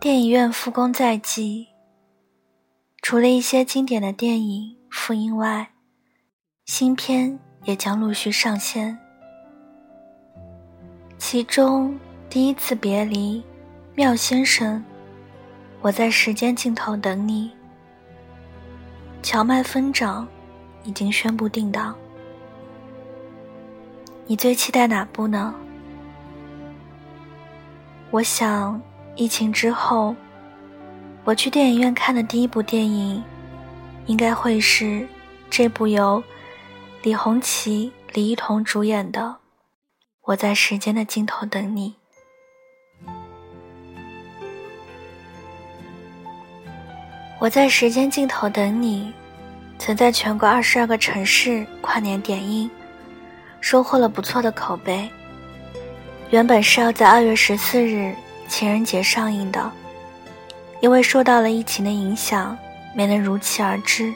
电影院复工在即，除了一些经典的电影复映外，新片也将陆续上线。其中，《第一次别离》《妙先生》《我在时间尽头等你》《荞麦疯长》已经宣布定档。你最期待哪部呢？我想。疫情之后，我去电影院看的第一部电影，应该会是这部由李红旗、李一桐主演的《我在时间的尽头等你》。我在时间尽头等你，曾在全国二十二个城市跨年点映，收获了不错的口碑。原本是要在二月十四日。情人节上映的，因为受到了疫情的影响，没能如期而至。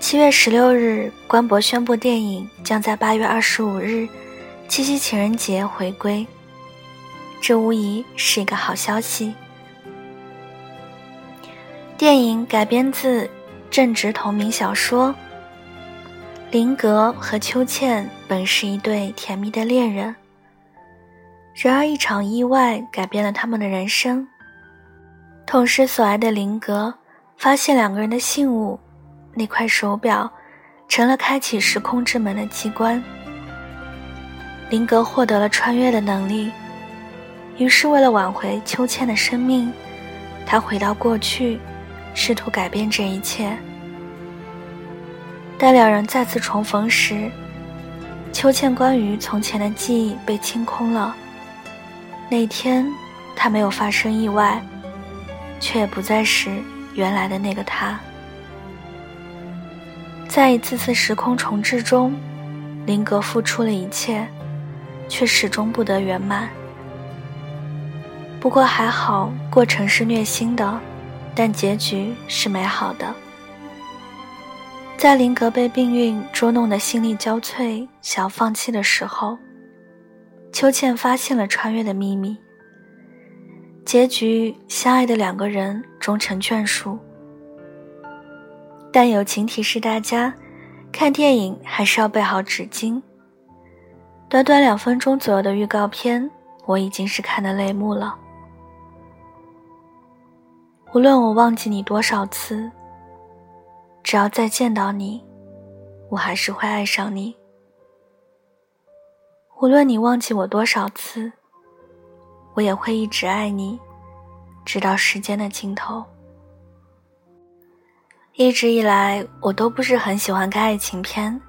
七月十六日，官博宣布电影将在八月二十五日，七夕情人节回归。这无疑是一个好消息。电影改编自正直同名小说。林格和秋倩本是一对甜蜜的恋人。然而，一场意外改变了他们的人生。痛失所爱的林格发现两个人的信物，那块手表成了开启时空之门的机关。林格获得了穿越的能力，于是为了挽回秋千的生命，他回到过去，试图改变这一切。待两人再次重逢时，秋千关于从前的记忆被清空了。那天，他没有发生意外，却也不再是原来的那个他。在一次次时空重置中，林格付出了一切，却始终不得圆满。不过还好，过程是虐心的，但结局是美好的。在林格被命运捉弄的心力交瘁、想要放弃的时候。秋倩发现了穿越的秘密。结局，相爱的两个人终成眷属。但友情提示大家，看电影还是要备好纸巾。短短两分钟左右的预告片，我已经是看的泪目了。无论我忘记你多少次，只要再见到你，我还是会爱上你。无论你忘记我多少次，我也会一直爱你，直到时间的尽头。一直以来，我都不是很喜欢看爱情片，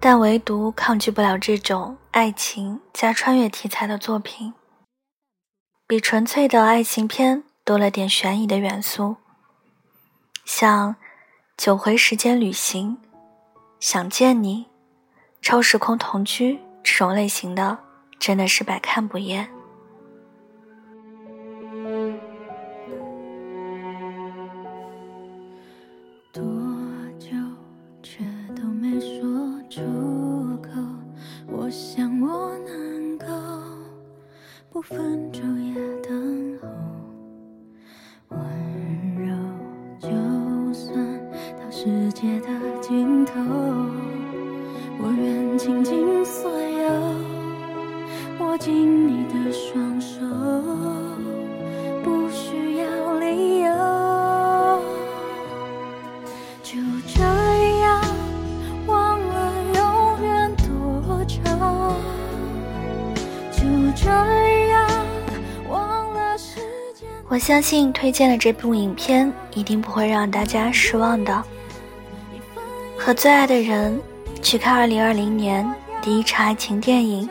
但唯独抗拒不了这种爱情加穿越题材的作品，比纯粹的爱情片多了点悬疑的元素，像《九回时间旅行》《想见你》《超时空同居》。这种类型的真的是百看不厌。多久却都没说出口，我想我能够不分昼夜等候，温柔就算到世界的尽头，我愿倾尽所有。握紧你的双手，不需要理由。就这样忘了永远多久？就这样忘了时间。我相信推荐的这部影片一定不会让大家失望的。和最爱的人去看2020年第一场爱情电影。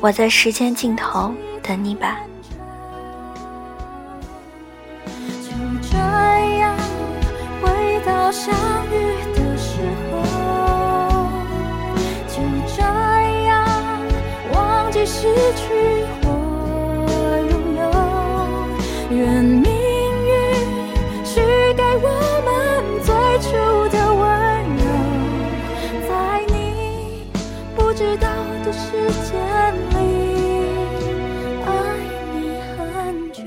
我在时间尽头等你吧。的时间里，爱你很久，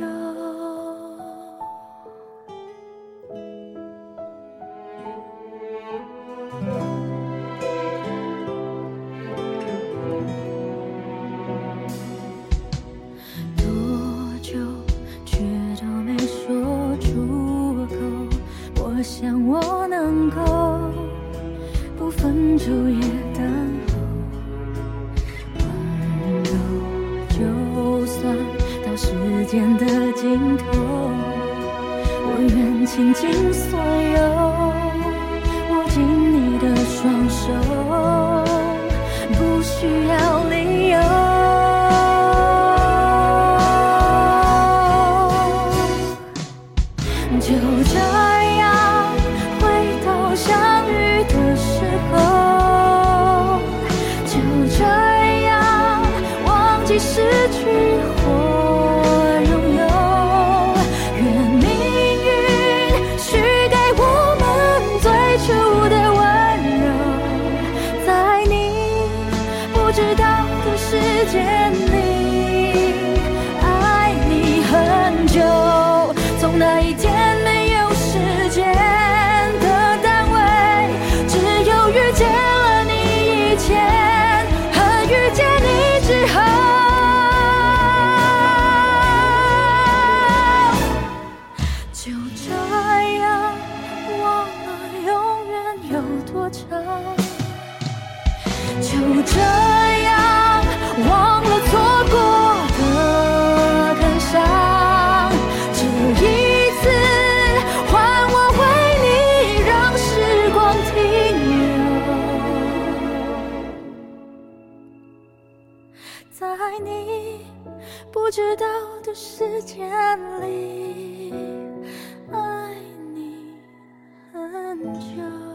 多久却都没说出口。我想我能够不分昼夜等。时间的尽头我愿倾尽所有多长，就这样忘了错过的感伤。这一次，换我为你让时光停留，在你不知道的时间里，爱你很久。